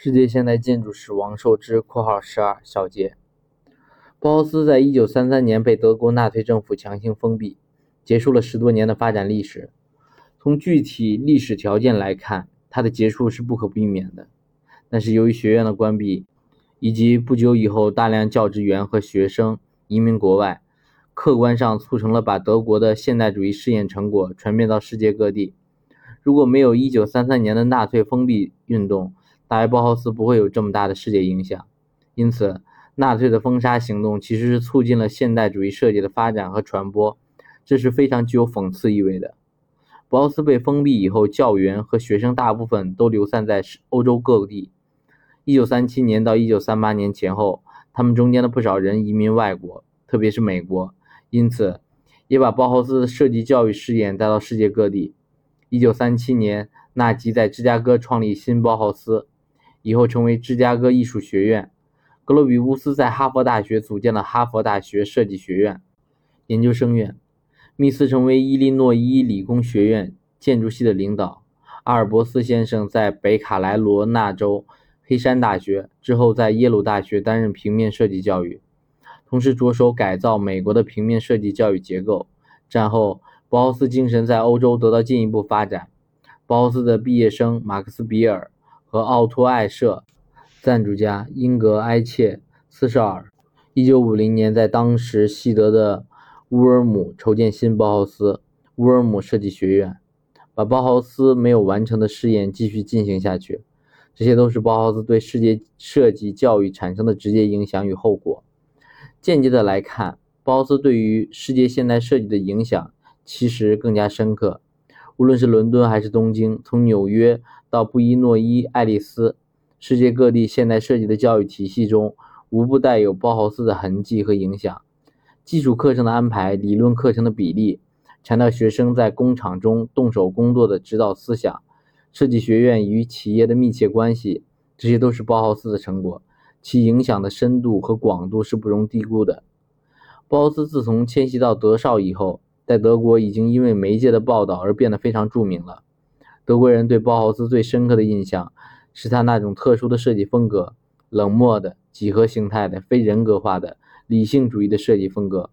世界现代建筑史王寿之（括号十二）小结：包豪斯在一九三三年被德国纳粹政府强行封闭，结束了十多年的发展历史。从具体历史条件来看，它的结束是不可避免的。但是由于学院的关闭，以及不久以后大量教职员和学生移民国外，客观上促成了把德国的现代主义试验成果传遍到世界各地。如果没有一九三三年的纳粹封闭运动，大约包豪斯不会有这么大的世界影响，因此，纳粹的封杀行动其实是促进了现代主义设计的发展和传播，这是非常具有讽刺意味的。包豪斯被封闭以后，教员和学生大部分都流散在欧洲各地。1937年到1938年前后，他们中间的不少人移民外国，特别是美国，因此也把包豪斯的设计教育试验带到世界各地。1937年，纳吉在芝加哥创立新包豪斯。以后成为芝加哥艺术学院，格罗比乌斯在哈佛大学组建了哈佛大学设计学院研究生院，密斯成为伊利诺伊理工学院建筑系的领导，阿尔伯斯先生在北卡莱罗纳州黑山大学之后在耶鲁大学担任平面设计教育，同时着手改造美国的平面设计教育结构。战后，包豪斯精神在欧洲得到进一步发展，包豪斯的毕业生马克思比尔。和奥托·艾舍，赞助家英格·埃切斯绍尔，一九五零年在当时西德的乌尔姆筹建新包豪斯乌尔姆设计学院，把包豪斯没有完成的试验继续进行下去。这些都是包豪斯对世界设计教育产生的直接影响与后果。间接的来看，包豪斯对于世界现代设计的影响其实更加深刻。无论是伦敦还是东京，从纽约。到布宜诺伊爱丽丝，世界各地现代设计的教育体系中，无不带有包豪斯的痕迹和影响。基础课程的安排、理论课程的比例、强调学生在工厂中动手工作的指导思想、设计学院与企业的密切关系，这些都是包豪斯的成果，其影响的深度和广度是不容低估的。包豪斯自从迁徙到德绍以后，在德国已经因为媒介的报道而变得非常著名了。德国人对包豪斯最深刻的印象是他那种特殊的设计风格，冷漠的、几何形态的、非人格化的、理性主义的设计风格。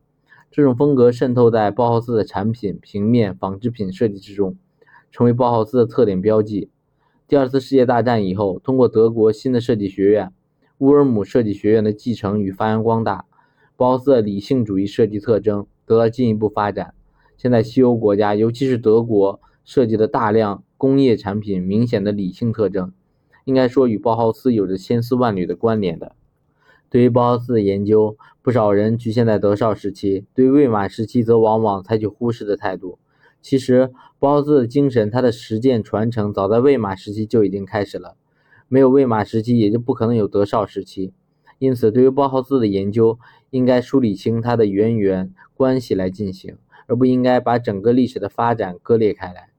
这种风格渗透在包豪斯的产品、平面、纺织品设计之中，成为包豪斯的特点标记。第二次世界大战以后，通过德国新的设计学院——乌尔姆设计学院的继承与发扬光大，包豪斯的理性主义设计特征得到进一步发展。现在，西欧国家，尤其是德国，设计的大量。工业产品明显的理性特征，应该说与包豪斯有着千丝万缕的关联的。对于包豪斯的研究，不少人局限在德绍时期，对魏玛时期则往往采取忽视的态度。其实，包豪斯的精神，他的实践传承早在魏玛时期就已经开始了。没有魏玛时期，也就不可能有德绍时期。因此，对于包豪斯的研究，应该梳理清它的渊源关系来进行，而不应该把整个历史的发展割裂开来。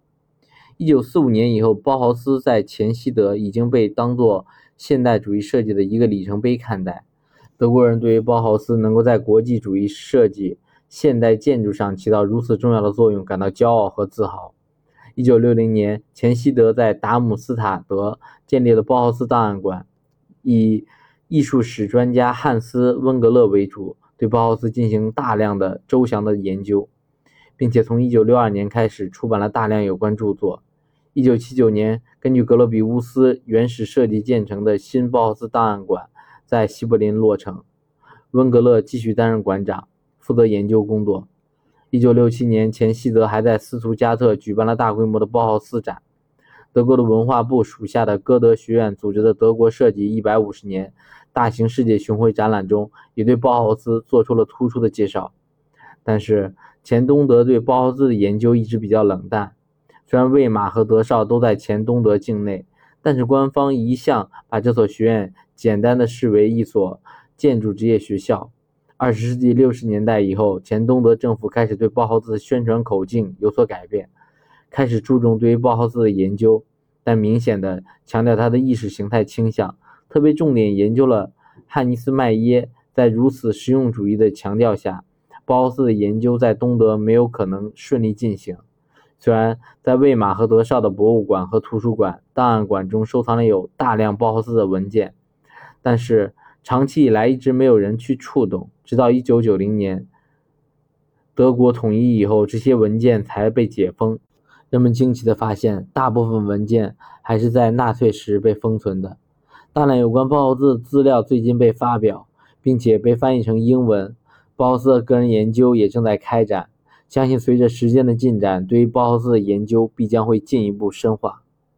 一九四五年以后，包豪斯在前西德已经被当作现代主义设计的一个里程碑看待。德国人对于包豪斯能够在国际主义设计现代建筑上起到如此重要的作用感到骄傲和自豪。一九六零年，前西德在达姆斯塔德建立了包豪斯档案馆，以艺术史专家汉斯·温格勒为主，对包豪斯进行大量的周详的研究，并且从一九六二年开始出版了大量有关著作。一九七九年，根据格罗比乌斯原始设计建成的新包豪斯档案馆在西柏林落成。温格勒继续担任馆长，负责研究工作。一九六七年，前希德还在斯图加特举办了大规模的包豪斯展。德国的文化部属下的歌德学院组织的德国设计一百五十年大型世界巡回展览中，也对包豪斯做出了突出的介绍。但是，前东德对包豪斯的研究一直比较冷淡。虽然魏玛和德绍都在前东德境内，但是官方一向把这所学院简单的视为一所建筑职业学校。二十世纪六十年代以后，前东德政府开始对包豪斯的宣传口径有所改变，开始注重对于包豪斯的研究，但明显的强调他的意识形态倾向，特别重点研究了汉尼斯麦耶。在如此实用主义的强调下，包豪斯的研究在东德没有可能顺利进行。虽然在魏玛和德绍的博物馆和图书馆、档案馆中收藏了有大量包豪斯的文件，但是长期以来一直没有人去触动。直到1990年，德国统一以后，这些文件才被解封。人们惊奇地发现，大部分文件还是在纳粹时被封存的。大量有关包豪斯的资料最近被发表，并且被翻译成英文。包豪斯的个人研究也正在开展。相信随着时间的进展，对于包豪斯的研究必将会进一步深化。